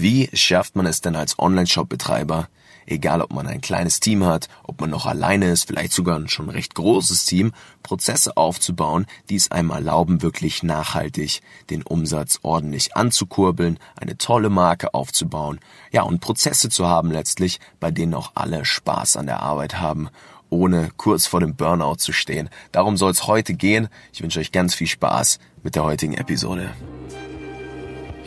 Wie schafft man es denn als Online-Shop-Betreiber, egal ob man ein kleines Team hat, ob man noch alleine ist, vielleicht sogar ein schon recht großes Team, Prozesse aufzubauen, die es einem erlauben, wirklich nachhaltig den Umsatz ordentlich anzukurbeln, eine tolle Marke aufzubauen, ja, und Prozesse zu haben letztlich, bei denen auch alle Spaß an der Arbeit haben ohne kurz vor dem Burnout zu stehen. Darum soll es heute gehen. Ich wünsche euch ganz viel Spaß mit der heutigen Episode.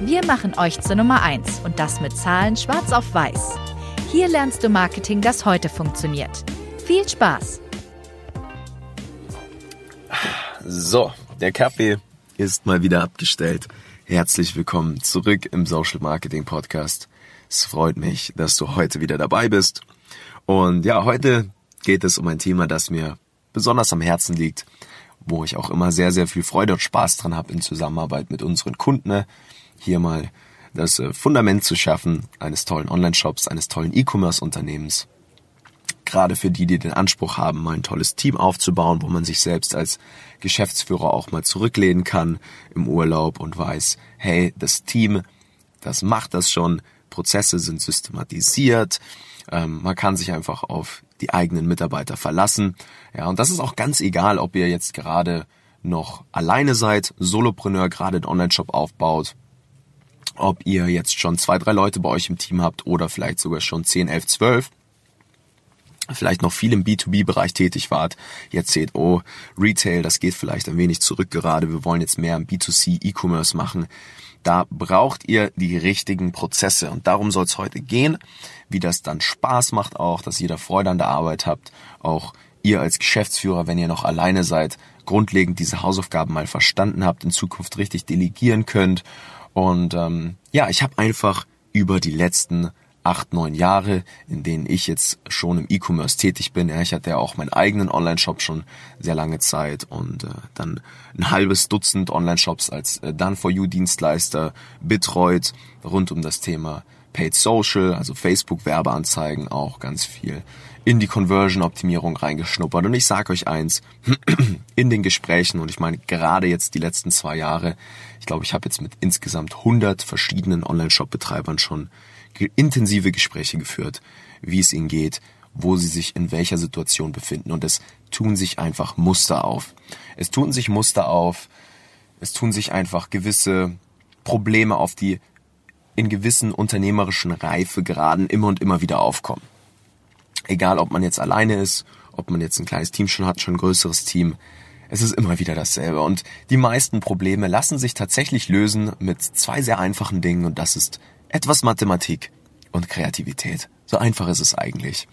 Wir machen euch zur Nummer 1 und das mit Zahlen schwarz auf weiß. Hier lernst du Marketing, das heute funktioniert. Viel Spaß! So, der Kaffee ist mal wieder abgestellt. Herzlich willkommen zurück im Social Marketing Podcast. Es freut mich, dass du heute wieder dabei bist. Und ja, heute geht es um ein Thema, das mir besonders am Herzen liegt, wo ich auch immer sehr, sehr viel Freude und Spaß dran habe in Zusammenarbeit mit unseren Kunden, hier mal das äh, Fundament zu schaffen eines tollen Online-Shops, eines tollen E-Commerce-Unternehmens. Gerade für die, die den Anspruch haben, mal ein tolles Team aufzubauen, wo man sich selbst als Geschäftsführer auch mal zurücklehnen kann im Urlaub und weiß, hey, das Team, das macht das schon, Prozesse sind systematisiert, ähm, man kann sich einfach auf die eigenen Mitarbeiter verlassen. Ja, und das ist auch ganz egal, ob ihr jetzt gerade noch alleine seid, Solopreneur gerade einen Online-Shop aufbaut, ob ihr jetzt schon zwei, drei Leute bei euch im Team habt oder vielleicht sogar schon 10, 11, 12 vielleicht noch viel im B2B-Bereich tätig wart, jetzt seht, oh, Retail, das geht vielleicht ein wenig zurück gerade, wir wollen jetzt mehr im B2C E-Commerce machen. Da braucht ihr die richtigen Prozesse. Und darum soll es heute gehen, wie das dann Spaß macht auch, dass ihr da Freude an der Arbeit habt, auch ihr als Geschäftsführer, wenn ihr noch alleine seid, grundlegend diese Hausaufgaben mal verstanden habt, in Zukunft richtig delegieren könnt und ähm, ja, ich habe einfach über die letzten acht, neun Jahre, in denen ich jetzt schon im E-Commerce tätig bin. Ja, ich hatte ja auch meinen eigenen Online-Shop schon sehr lange Zeit und äh, dann ein halbes Dutzend Online-Shops als äh, Done-for-You-Dienstleister betreut rund um das Thema Paid Social, also Facebook-Werbeanzeigen auch ganz viel in die Conversion-Optimierung reingeschnuppert. Und ich sage euch eins, in den Gesprächen, und ich meine gerade jetzt die letzten zwei Jahre, ich glaube, ich habe jetzt mit insgesamt 100 verschiedenen Online-Shop-Betreibern schon intensive Gespräche geführt, wie es ihnen geht, wo sie sich in welcher Situation befinden. Und es tun sich einfach Muster auf. Es tun sich Muster auf, es tun sich einfach gewisse Probleme auf, die in gewissen unternehmerischen Reifegraden immer und immer wieder aufkommen. Egal, ob man jetzt alleine ist, ob man jetzt ein kleines Team schon hat, schon ein größeres Team. Es ist immer wieder dasselbe. Und die meisten Probleme lassen sich tatsächlich lösen mit zwei sehr einfachen Dingen. Und das ist etwas Mathematik und Kreativität. So einfach ist es eigentlich.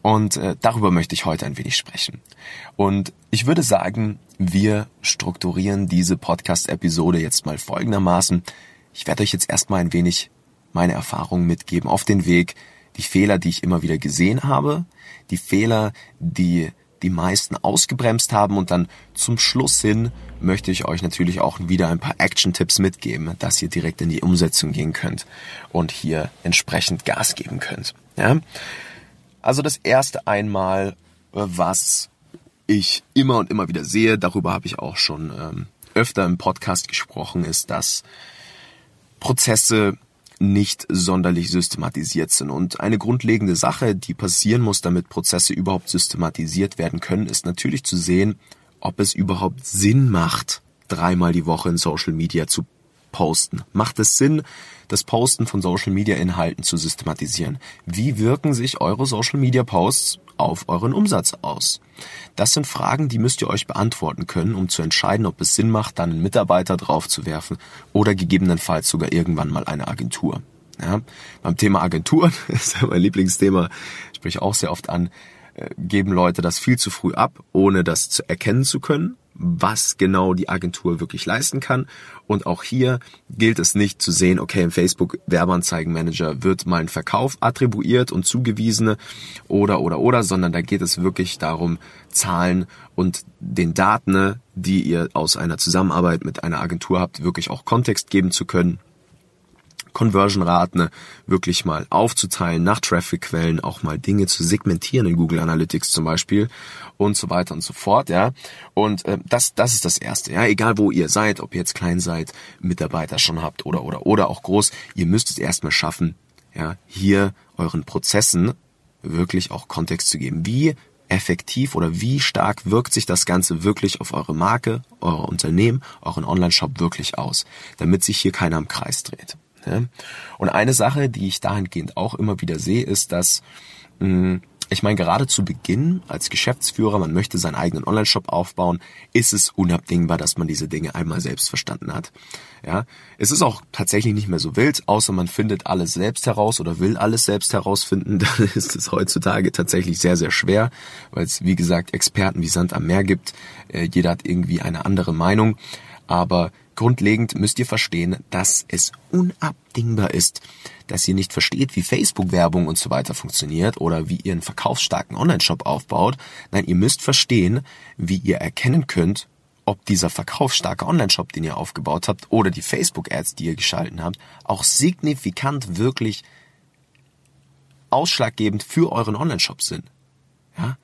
Und äh, darüber möchte ich heute ein wenig sprechen. Und ich würde sagen, wir strukturieren diese Podcast-Episode jetzt mal folgendermaßen. Ich werde euch jetzt erstmal ein wenig meine Erfahrungen mitgeben auf den Weg, die Fehler, die ich immer wieder gesehen habe, die Fehler, die die meisten ausgebremst haben und dann zum Schluss hin möchte ich euch natürlich auch wieder ein paar Action-Tipps mitgeben, dass ihr direkt in die Umsetzung gehen könnt und hier entsprechend Gas geben könnt. Ja? Also das erste einmal, was ich immer und immer wieder sehe, darüber habe ich auch schon ähm, öfter im Podcast gesprochen, ist, dass Prozesse nicht sonderlich systematisiert sind. Und eine grundlegende Sache, die passieren muss, damit Prozesse überhaupt systematisiert werden können, ist natürlich zu sehen, ob es überhaupt Sinn macht, dreimal die Woche in Social Media zu posten. Macht es Sinn, das Posten von Social Media Inhalten zu systematisieren? Wie wirken sich eure Social Media Posts auf euren Umsatz aus? Das sind Fragen, die müsst ihr euch beantworten können, um zu entscheiden, ob es Sinn macht, dann einen Mitarbeiter draufzuwerfen oder gegebenenfalls sogar irgendwann mal eine Agentur. Ja, beim Thema Agenturen, ist ja mein Lieblingsthema, spreche auch sehr oft an, äh, geben Leute das viel zu früh ab, ohne das zu erkennen zu können. Was genau die Agentur wirklich leisten kann. Und auch hier gilt es nicht zu sehen, okay, im Facebook Werbeanzeigenmanager wird mal ein Verkauf attribuiert und zugewiesene oder, oder, oder, sondern da geht es wirklich darum, Zahlen und den Daten, die ihr aus einer Zusammenarbeit mit einer Agentur habt, wirklich auch Kontext geben zu können Conversion-Raten wirklich mal aufzuteilen nach Traffic-Quellen, auch mal Dinge zu segmentieren in Google Analytics zum Beispiel und so weiter und so fort, ja. Und äh, das, das ist das Erste, ja. Egal wo ihr seid, ob ihr jetzt klein seid, Mitarbeiter schon habt oder oder oder auch groß, ihr müsst es erstmal schaffen, ja, hier euren Prozessen wirklich auch Kontext zu geben. Wie effektiv oder wie stark wirkt sich das Ganze wirklich auf eure Marke, euer Unternehmen, euren Online-Shop wirklich aus, damit sich hier keiner im Kreis dreht. Ja? Und eine Sache, die ich dahingehend auch immer wieder sehe, ist, dass mh, hm, ich meine, gerade zu Beginn als Geschäftsführer, man möchte seinen eigenen Online-Shop aufbauen, ist es unabdingbar, dass man diese Dinge einmal selbst verstanden hat. Ja, es ist auch tatsächlich nicht mehr so wild, außer man findet alles selbst heraus oder will alles selbst herausfinden, dann ist es heutzutage tatsächlich sehr, sehr schwer, weil es, wie gesagt, Experten wie Sand am Meer gibt. Äh, jeder hat irgendwie eine andere Meinung. Aber grundlegend müsst ihr verstehen, dass es unabdingbar ist, dass ihr nicht versteht, wie Facebook-Werbung und so weiter funktioniert oder wie ihr einen verkaufsstarken Online-Shop aufbaut. Nein, ihr müsst verstehen, wie ihr erkennen könnt, ob dieser verkaufsstarke Online-Shop, den ihr aufgebaut habt, oder die Facebook-Ads, die ihr geschalten habt, auch signifikant wirklich ausschlaggebend für euren Online-Shop sind. Ja?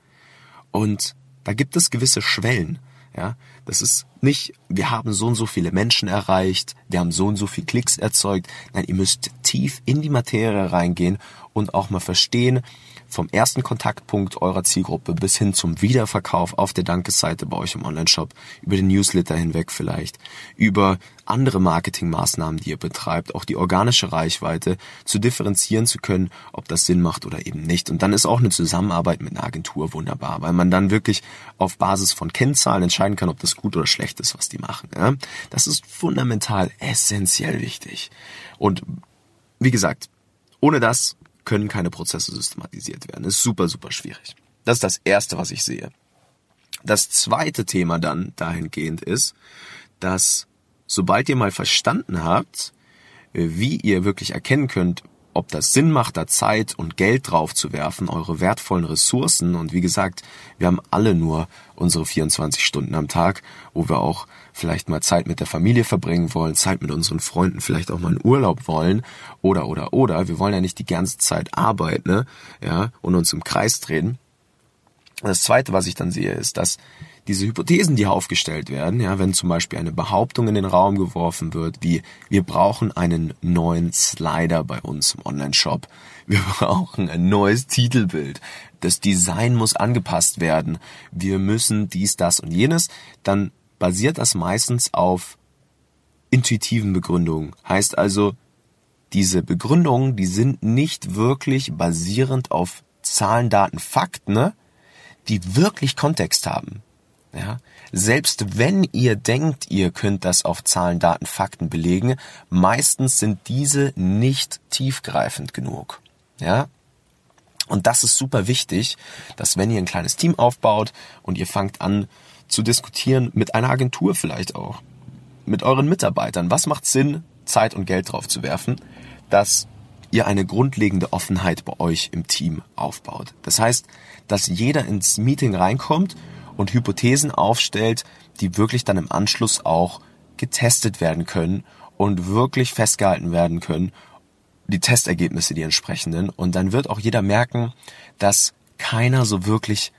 Und da gibt es gewisse Schwellen. Ja, das ist nicht, wir haben so und so viele Menschen erreicht, wir haben so und so viel Klicks erzeugt. Nein, ihr müsst tief in die Materie reingehen und auch mal verstehen, vom ersten Kontaktpunkt eurer Zielgruppe bis hin zum Wiederverkauf auf der Dankesseite bei euch im Onlineshop, über den Newsletter hinweg vielleicht, über andere Marketingmaßnahmen, die ihr betreibt, auch die organische Reichweite zu differenzieren zu können, ob das Sinn macht oder eben nicht. Und dann ist auch eine Zusammenarbeit mit einer Agentur wunderbar, weil man dann wirklich auf Basis von Kennzahlen entscheiden kann, ob das gut oder schlecht ist, was die machen. Ja? Das ist fundamental essentiell wichtig. Und wie gesagt, ohne das können keine Prozesse systematisiert werden. Das ist super, super schwierig. Das ist das Erste, was ich sehe. Das zweite Thema dann dahingehend ist, dass sobald ihr mal verstanden habt, wie ihr wirklich erkennen könnt, ob das Sinn macht, da Zeit und Geld drauf zu werfen, eure wertvollen Ressourcen. Und wie gesagt, wir haben alle nur unsere 24 Stunden am Tag, wo wir auch vielleicht mal Zeit mit der Familie verbringen wollen, Zeit mit unseren Freunden, vielleicht auch mal einen Urlaub wollen oder, oder, oder. Wir wollen ja nicht die ganze Zeit arbeiten, ne? ja, und uns im Kreis drehen. Das zweite, was ich dann sehe, ist, dass diese Hypothesen, die aufgestellt werden, ja, wenn zum Beispiel eine Behauptung in den Raum geworfen wird, wie wir brauchen einen neuen Slider bei uns im Online-Shop, wir brauchen ein neues Titelbild, das Design muss angepasst werden, wir müssen dies, das und jenes, dann basiert das meistens auf intuitiven Begründungen. Heißt also, diese Begründungen, die sind nicht wirklich basierend auf Zahlen, Daten, Fakten, ne, die wirklich Kontext haben. Ja? Selbst wenn ihr denkt, ihr könnt das auf Zahlen, Daten, Fakten belegen, meistens sind diese nicht tiefgreifend genug. Ja? Und das ist super wichtig, dass wenn ihr ein kleines Team aufbaut und ihr fangt an zu diskutieren mit einer Agentur vielleicht auch, mit euren Mitarbeitern, was macht Sinn, Zeit und Geld drauf zu werfen, dass ihr eine grundlegende Offenheit bei euch im Team aufbaut. Das heißt, dass jeder ins Meeting reinkommt und Hypothesen aufstellt, die wirklich dann im Anschluss auch getestet werden können und wirklich festgehalten werden können, die Testergebnisse, die entsprechenden. Und dann wird auch jeder merken, dass keiner so wirklich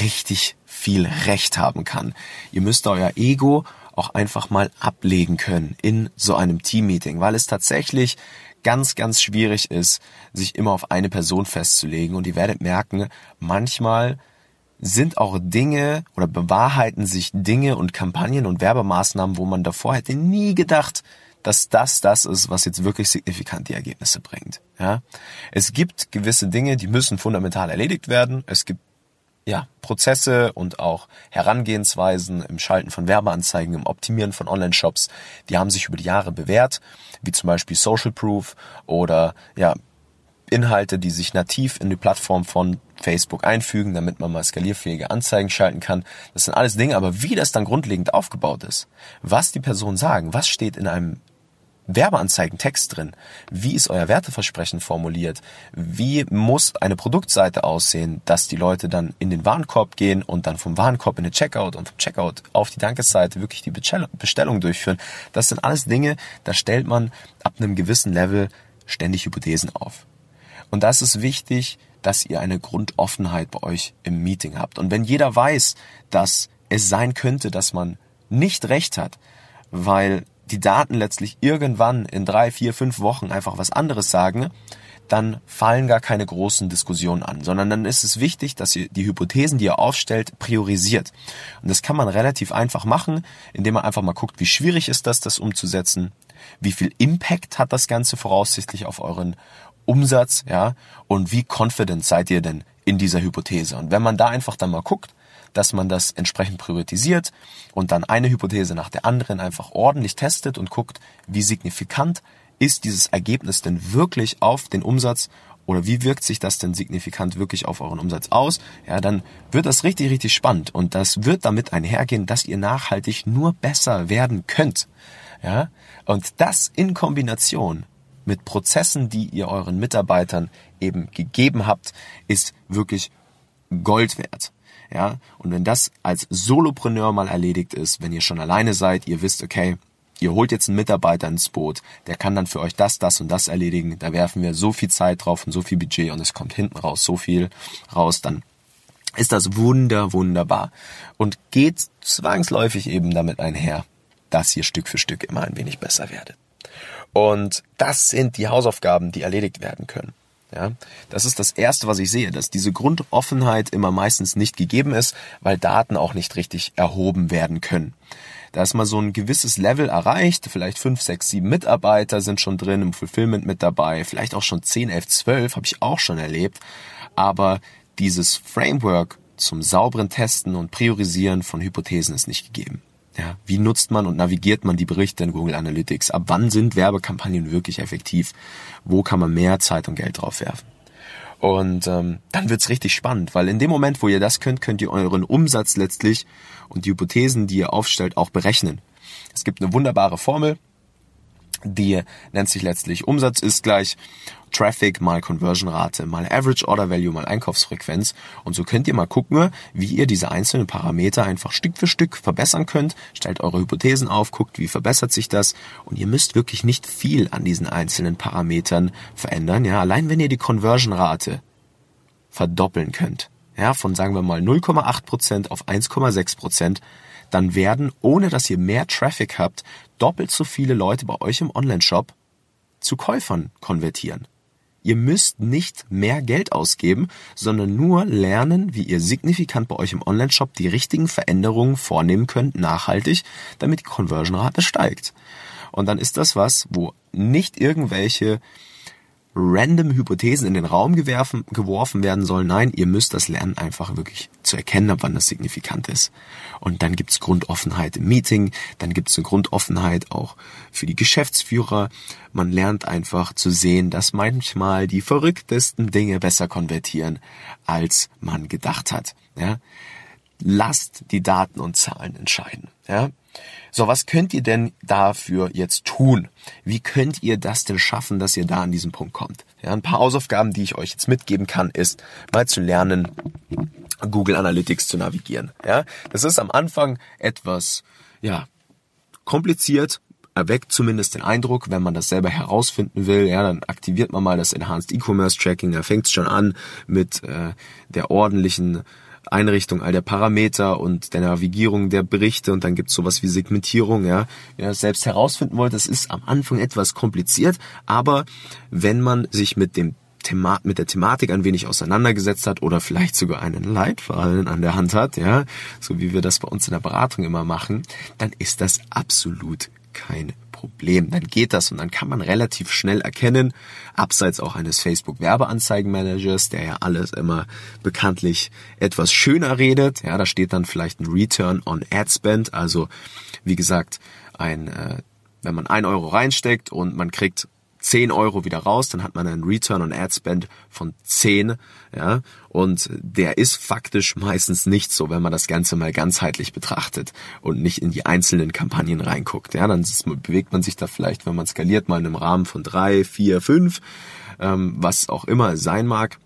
richtig viel Recht haben kann. Ihr müsst euer Ego auch einfach mal ablegen können in so einem Teammeeting, weil es tatsächlich ganz, ganz schwierig ist, sich immer auf eine Person festzulegen. Und ihr werdet merken, manchmal sind auch Dinge oder bewahrheiten sich Dinge und Kampagnen und Werbemaßnahmen, wo man davor hätte nie gedacht, dass das das ist, was jetzt wirklich signifikant die Ergebnisse bringt. Ja, es gibt gewisse Dinge, die müssen fundamental erledigt werden. Es gibt ja, Prozesse und auch Herangehensweisen im Schalten von Werbeanzeigen, im Optimieren von Online-Shops, die haben sich über die Jahre bewährt, wie zum Beispiel Social Proof oder ja, Inhalte, die sich nativ in die Plattform von Facebook einfügen, damit man mal skalierfähige Anzeigen schalten kann. Das sind alles Dinge, aber wie das dann grundlegend aufgebaut ist, was die Personen sagen, was steht in einem Werbeanzeigentext drin? Wie ist euer Werteversprechen formuliert? Wie muss eine Produktseite aussehen, dass die Leute dann in den Warenkorb gehen und dann vom Warenkorb in den Checkout und vom Checkout auf die Dankesseite wirklich die Bestellung durchführen? Das sind alles Dinge, da stellt man ab einem gewissen Level ständig Hypothesen auf. Und das ist wichtig, dass ihr eine Grundoffenheit bei euch im Meeting habt. Und wenn jeder weiß, dass es sein könnte, dass man nicht recht hat, weil die Daten letztlich irgendwann in drei, vier, fünf Wochen einfach was anderes sagen, dann fallen gar keine großen Diskussionen an, sondern dann ist es wichtig, dass ihr die Hypothesen, die ihr aufstellt, priorisiert. Und das kann man relativ einfach machen, indem man einfach mal guckt, wie schwierig ist das, das umzusetzen, wie viel Impact hat das Ganze voraussichtlich auf euren Umsatz, ja, und wie confident seid ihr denn in dieser Hypothese? Und wenn man da einfach dann mal guckt, dass man das entsprechend priorisiert und dann eine Hypothese nach der anderen einfach ordentlich testet und guckt, wie signifikant ist dieses Ergebnis denn wirklich auf den Umsatz oder wie wirkt sich das denn signifikant wirklich auf euren Umsatz aus, ja, dann wird das richtig, richtig spannend und das wird damit einhergehen, dass ihr nachhaltig nur besser werden könnt, ja, und das in Kombination mit Prozessen, die ihr euren Mitarbeitern eben gegeben habt, ist wirklich Gold wert. Ja, und wenn das als Solopreneur mal erledigt ist, wenn ihr schon alleine seid, ihr wisst, okay, ihr holt jetzt einen Mitarbeiter ins Boot, der kann dann für euch das, das und das erledigen, da werfen wir so viel Zeit drauf und so viel Budget und es kommt hinten raus so viel raus, dann ist das wunder, wunderbar. Und geht zwangsläufig eben damit einher, dass ihr Stück für Stück immer ein wenig besser werdet. Und das sind die Hausaufgaben, die erledigt werden können. Ja, das ist das erste, was ich sehe, dass diese Grundoffenheit immer meistens nicht gegeben ist, weil Daten auch nicht richtig erhoben werden können. Da ist mal so ein gewisses Level erreicht, vielleicht fünf, sechs, sieben Mitarbeiter sind schon drin im Fulfillment mit dabei, vielleicht auch schon zehn, elf, zwölf, habe ich auch schon erlebt. Aber dieses Framework zum sauberen Testen und Priorisieren von Hypothesen ist nicht gegeben. Ja, wie nutzt man und navigiert man die Berichte in Google Analytics? Ab wann sind Werbekampagnen wirklich effektiv? Wo kann man mehr Zeit und Geld drauf werfen? Und ähm, dann wird's richtig spannend, weil in dem Moment, wo ihr das könnt, könnt ihr euren Umsatz letztlich und die Hypothesen, die ihr aufstellt, auch berechnen. Es gibt eine wunderbare Formel, die nennt sich letztlich Umsatz ist gleich Traffic mal Conversion Rate mal Average Order Value mal Einkaufsfrequenz. Und so könnt ihr mal gucken, wie ihr diese einzelnen Parameter einfach Stück für Stück verbessern könnt. Stellt eure Hypothesen auf, guckt, wie verbessert sich das. Und ihr müsst wirklich nicht viel an diesen einzelnen Parametern verändern. Ja, allein wenn ihr die Conversion Rate verdoppeln könnt. Ja, von sagen wir mal 0,8% auf 1,6%, dann werden, ohne dass ihr mehr Traffic habt, doppelt so viele Leute bei euch im Online-Shop zu Käufern konvertieren. Ihr müsst nicht mehr Geld ausgeben, sondern nur lernen, wie ihr signifikant bei euch im Online-Shop die richtigen Veränderungen vornehmen könnt, nachhaltig, damit die Conversion-Rate steigt. Und dann ist das was, wo nicht irgendwelche random Hypothesen in den Raum gewerfen, geworfen werden sollen. Nein, ihr müsst das lernen, einfach wirklich zu erkennen, ab wann das signifikant ist. Und dann gibt's Grundoffenheit im Meeting, dann gibt's eine Grundoffenheit auch für die Geschäftsführer. Man lernt einfach zu sehen, dass manchmal die verrücktesten Dinge besser konvertieren, als man gedacht hat. Ja? Lasst die Daten und Zahlen entscheiden. Ja? So, was könnt ihr denn dafür jetzt tun? Wie könnt ihr das denn schaffen, dass ihr da an diesen Punkt kommt? Ja, ein paar Hausaufgaben, die ich euch jetzt mitgeben kann, ist mal zu lernen, Google Analytics zu navigieren. Ja, das ist am Anfang etwas, ja, kompliziert, erweckt zumindest den Eindruck, wenn man das selber herausfinden will, ja, dann aktiviert man mal das Enhanced E-Commerce Tracking, da fängt es schon an mit äh, der ordentlichen Einrichtung all der Parameter und der Navigierung der Berichte und dann gibt's sowas wie Segmentierung, ja. Wenn ihr das selbst herausfinden wollt, das ist am Anfang etwas kompliziert, aber wenn man sich mit dem Thema mit der Thematik ein wenig auseinandergesetzt hat oder vielleicht sogar einen Leitfaden an der Hand hat, ja, so wie wir das bei uns in der Beratung immer machen, dann ist das absolut kein Problem. Dann geht das und dann kann man relativ schnell erkennen, abseits auch eines Facebook Werbeanzeigenmanagers, der ja alles immer bekanntlich etwas schöner redet. Ja, da steht dann vielleicht ein Return on Ad Spend, also wie gesagt, ein, äh, wenn man ein Euro reinsteckt und man kriegt 10 Euro wieder raus, dann hat man einen Return on Ad Spend von 10, ja, und der ist faktisch meistens nicht so, wenn man das Ganze mal ganzheitlich betrachtet und nicht in die einzelnen Kampagnen reinguckt, ja, dann ist, bewegt man sich da vielleicht, wenn man skaliert, mal in einem Rahmen von 3, 4, 5, ähm, was auch immer sein mag,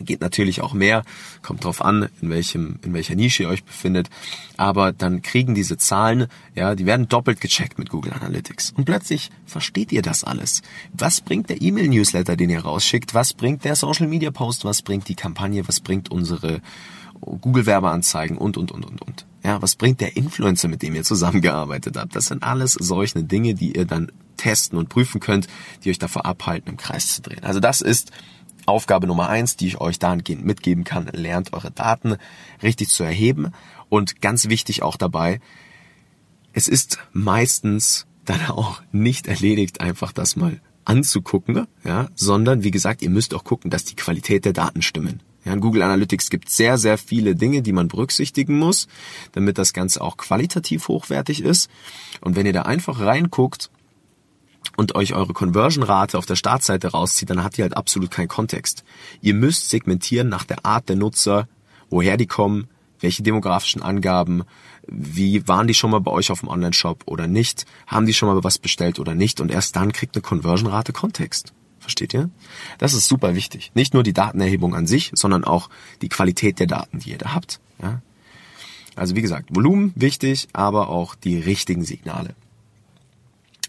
Geht natürlich auch mehr, kommt drauf an, in welchem, in welcher Nische ihr euch befindet. Aber dann kriegen diese Zahlen, ja, die werden doppelt gecheckt mit Google Analytics. Und plötzlich versteht ihr das alles. Was bringt der E-Mail-Newsletter, den ihr rausschickt? Was bringt der Social Media Post? Was bringt die Kampagne? Was bringt unsere Google-Werbeanzeigen? Und, und, und, und, und. Ja, was bringt der Influencer, mit dem ihr zusammengearbeitet habt? Das sind alles solche Dinge, die ihr dann testen und prüfen könnt, die euch davor abhalten, im Kreis zu drehen. Also das ist Aufgabe Nummer eins, die ich euch dahingehend mitgeben kann, lernt eure Daten richtig zu erheben. Und ganz wichtig auch dabei, es ist meistens dann auch nicht erledigt, einfach das mal anzugucken, ja, sondern wie gesagt, ihr müsst auch gucken, dass die Qualität der Daten stimmen. Ja, in Google Analytics gibt sehr, sehr viele Dinge, die man berücksichtigen muss, damit das Ganze auch qualitativ hochwertig ist. Und wenn ihr da einfach reinguckt und euch eure Conversion-Rate auf der Startseite rauszieht, dann hat die halt absolut keinen Kontext. Ihr müsst segmentieren nach der Art der Nutzer, woher die kommen, welche demografischen Angaben, wie waren die schon mal bei euch auf dem Online-Shop oder nicht, haben die schon mal was bestellt oder nicht und erst dann kriegt eine Conversion-Rate Kontext. Versteht ihr? Das ist super wichtig. Nicht nur die Datenerhebung an sich, sondern auch die Qualität der Daten, die ihr da habt. Ja? Also wie gesagt, Volumen wichtig, aber auch die richtigen Signale.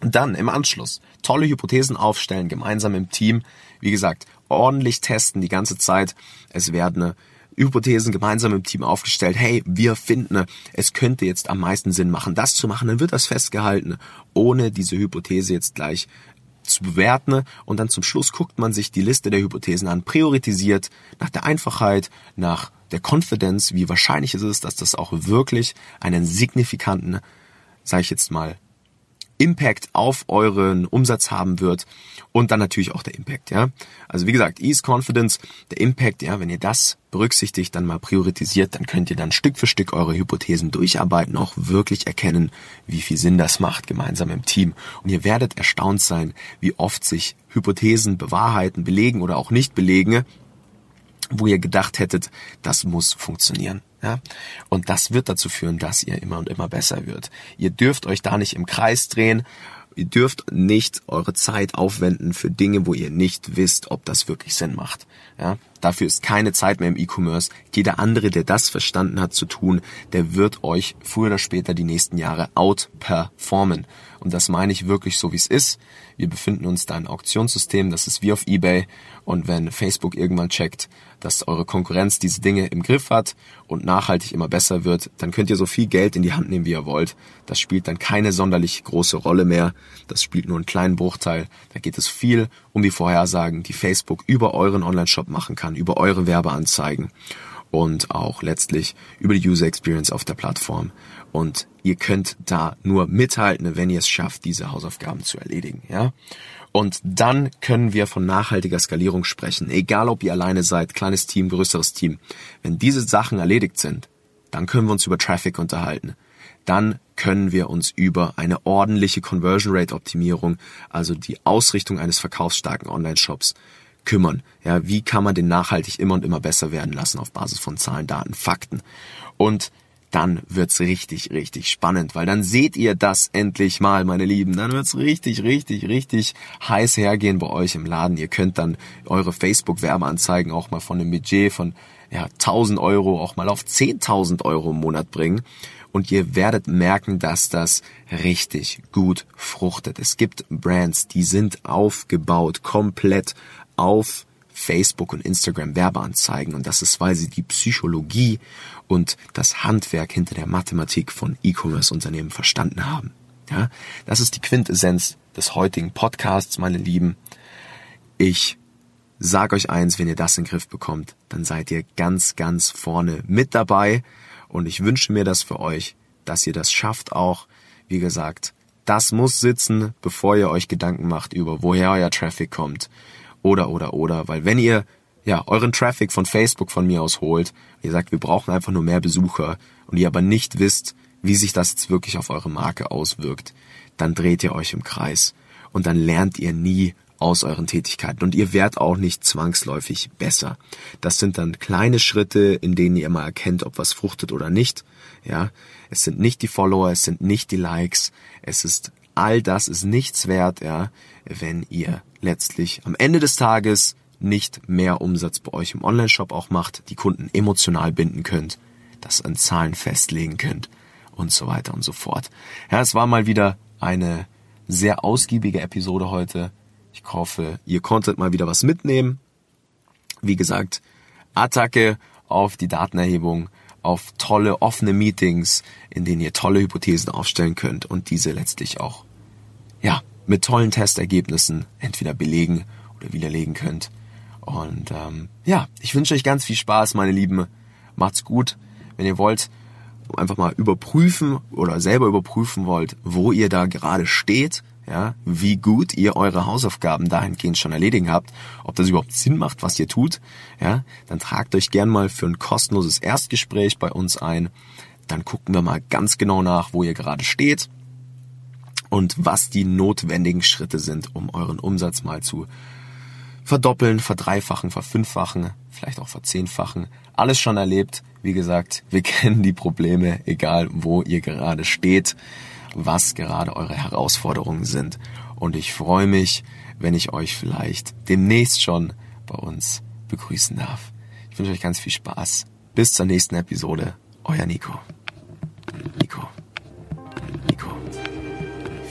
Dann im Anschluss tolle Hypothesen aufstellen, gemeinsam im Team. Wie gesagt, ordentlich testen die ganze Zeit. Es werden Hypothesen gemeinsam im Team aufgestellt. Hey, wir finden, es könnte jetzt am meisten Sinn machen, das zu machen. Dann wird das festgehalten, ohne diese Hypothese jetzt gleich zu bewerten. Und dann zum Schluss guckt man sich die Liste der Hypothesen an, priorisiert nach der Einfachheit, nach der Confidence, wie wahrscheinlich ist es, dass das auch wirklich einen signifikanten, sage ich jetzt mal, Impact auf euren Umsatz haben wird und dann natürlich auch der Impact, ja. Also wie gesagt, Ease Confidence, der Impact, ja, wenn ihr das berücksichtigt, dann mal priorisiert, dann könnt ihr dann Stück für Stück eure Hypothesen durcharbeiten, auch wirklich erkennen, wie viel Sinn das macht gemeinsam im Team. Und ihr werdet erstaunt sein, wie oft sich Hypothesen bewahrheiten, belegen oder auch nicht belegen, wo ihr gedacht hättet, das muss funktionieren. Ja? Und das wird dazu führen, dass ihr immer und immer besser wird. Ihr dürft euch da nicht im Kreis drehen. Ihr dürft nicht eure Zeit aufwenden für Dinge, wo ihr nicht wisst, ob das wirklich Sinn macht. Ja? Dafür ist keine Zeit mehr im E-Commerce. Jeder andere, der das verstanden hat zu tun, der wird euch früher oder später die nächsten Jahre outperformen. Und das meine ich wirklich so, wie es ist. Wir befinden uns da in Auktionssystem, das ist wie auf eBay. Und wenn Facebook irgendwann checkt, dass eure Konkurrenz diese Dinge im Griff hat und nachhaltig immer besser wird, dann könnt ihr so viel Geld in die Hand nehmen, wie ihr wollt. Das spielt dann keine sonderlich große Rolle mehr. Das spielt nur einen kleinen Bruchteil. Da geht es viel um die Vorhersagen, die Facebook über euren Online-Shop machen kann, über eure Werbeanzeigen und auch letztlich über die User Experience auf der Plattform. Und ihr könnt da nur mithalten, wenn ihr es schafft, diese Hausaufgaben zu erledigen, ja. Und dann können wir von nachhaltiger Skalierung sprechen. Egal ob ihr alleine seid, kleines Team, größeres Team. Wenn diese Sachen erledigt sind, dann können wir uns über Traffic unterhalten. Dann können wir uns über eine ordentliche Conversion Rate Optimierung, also die Ausrichtung eines verkaufsstarken Online-Shops kümmern. Ja, wie kann man den nachhaltig immer und immer besser werden lassen auf Basis von Zahlen, Daten, Fakten? Und dann wird's richtig, richtig spannend, weil dann seht ihr das endlich mal, meine Lieben. Dann wird's richtig, richtig, richtig heiß hergehen bei euch im Laden. Ihr könnt dann eure Facebook-Werbeanzeigen auch mal von einem Budget von ja, 1000 Euro auch mal auf 10.000 Euro im Monat bringen. Und ihr werdet merken, dass das richtig gut fruchtet. Es gibt Brands, die sind aufgebaut komplett auf Facebook und Instagram Werbeanzeigen und das ist, weil sie die Psychologie und das Handwerk hinter der Mathematik von E-Commerce-Unternehmen verstanden haben. Ja, das ist die Quintessenz des heutigen Podcasts, meine Lieben. Ich sag euch eins, wenn ihr das in den Griff bekommt, dann seid ihr ganz, ganz vorne mit dabei und ich wünsche mir das für euch, dass ihr das schafft auch. Wie gesagt, das muss sitzen, bevor ihr euch Gedanken macht über woher euer Traffic kommt oder, oder, oder. Weil wenn ihr ja euren Traffic von Facebook von mir aus holt, ihr sagt, wir brauchen einfach nur mehr Besucher und ihr aber nicht wisst, wie sich das jetzt wirklich auf eure Marke auswirkt, dann dreht ihr euch im Kreis. und dann lernt ihr nie aus euren Tätigkeiten und ihr werdet auch nicht zwangsläufig besser. Das sind dann kleine Schritte, in denen ihr mal erkennt, ob was fruchtet oder nicht. Ja, es sind nicht die Follower, es sind nicht die Likes, es ist all das ist nichts wert, ja, wenn ihr letztlich am Ende des Tages nicht mehr Umsatz bei euch im Online-Shop auch macht, die Kunden emotional binden könnt, das an Zahlen festlegen könnt und so weiter und so fort. Ja, es war mal wieder eine sehr ausgiebige Episode heute. Ich hoffe, ihr konntet mal wieder was mitnehmen. Wie gesagt, Attacke auf die Datenerhebung, auf tolle offene Meetings, in denen ihr tolle Hypothesen aufstellen könnt und diese letztlich auch, ja, mit tollen Testergebnissen entweder belegen oder widerlegen könnt. Und ähm, ja, ich wünsche euch ganz viel Spaß, meine Lieben. Macht's gut. Wenn ihr wollt, einfach mal überprüfen oder selber überprüfen wollt, wo ihr da gerade steht, ja, wie gut ihr eure Hausaufgaben dahingehend schon erledigen habt, ob das überhaupt Sinn macht, was ihr tut, ja, dann tragt euch gern mal für ein kostenloses Erstgespräch bei uns ein. Dann gucken wir mal ganz genau nach, wo ihr gerade steht und was die notwendigen Schritte sind, um euren Umsatz mal zu verdoppeln, verdreifachen, verfünffachen, vielleicht auch verzehnfachen. Alles schon erlebt. Wie gesagt, wir kennen die Probleme, egal wo ihr gerade steht was gerade eure Herausforderungen sind. Und ich freue mich, wenn ich euch vielleicht demnächst schon bei uns begrüßen darf. Ich wünsche euch ganz viel Spaß. Bis zur nächsten Episode. Euer Nico. Nico. Nico.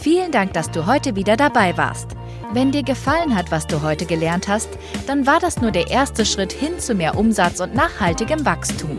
Vielen Dank, dass du heute wieder dabei warst. Wenn dir gefallen hat, was du heute gelernt hast, dann war das nur der erste Schritt hin zu mehr Umsatz und nachhaltigem Wachstum.